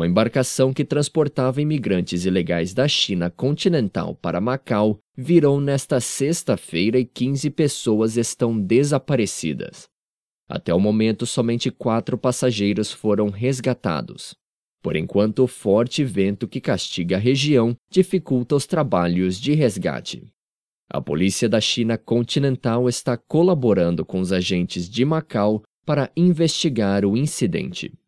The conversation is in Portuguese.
Uma embarcação que transportava imigrantes ilegais da China continental para Macau virou nesta sexta-feira e 15 pessoas estão desaparecidas. Até o momento, somente quatro passageiros foram resgatados. Por enquanto, o forte vento que castiga a região dificulta os trabalhos de resgate. A polícia da China continental está colaborando com os agentes de Macau para investigar o incidente.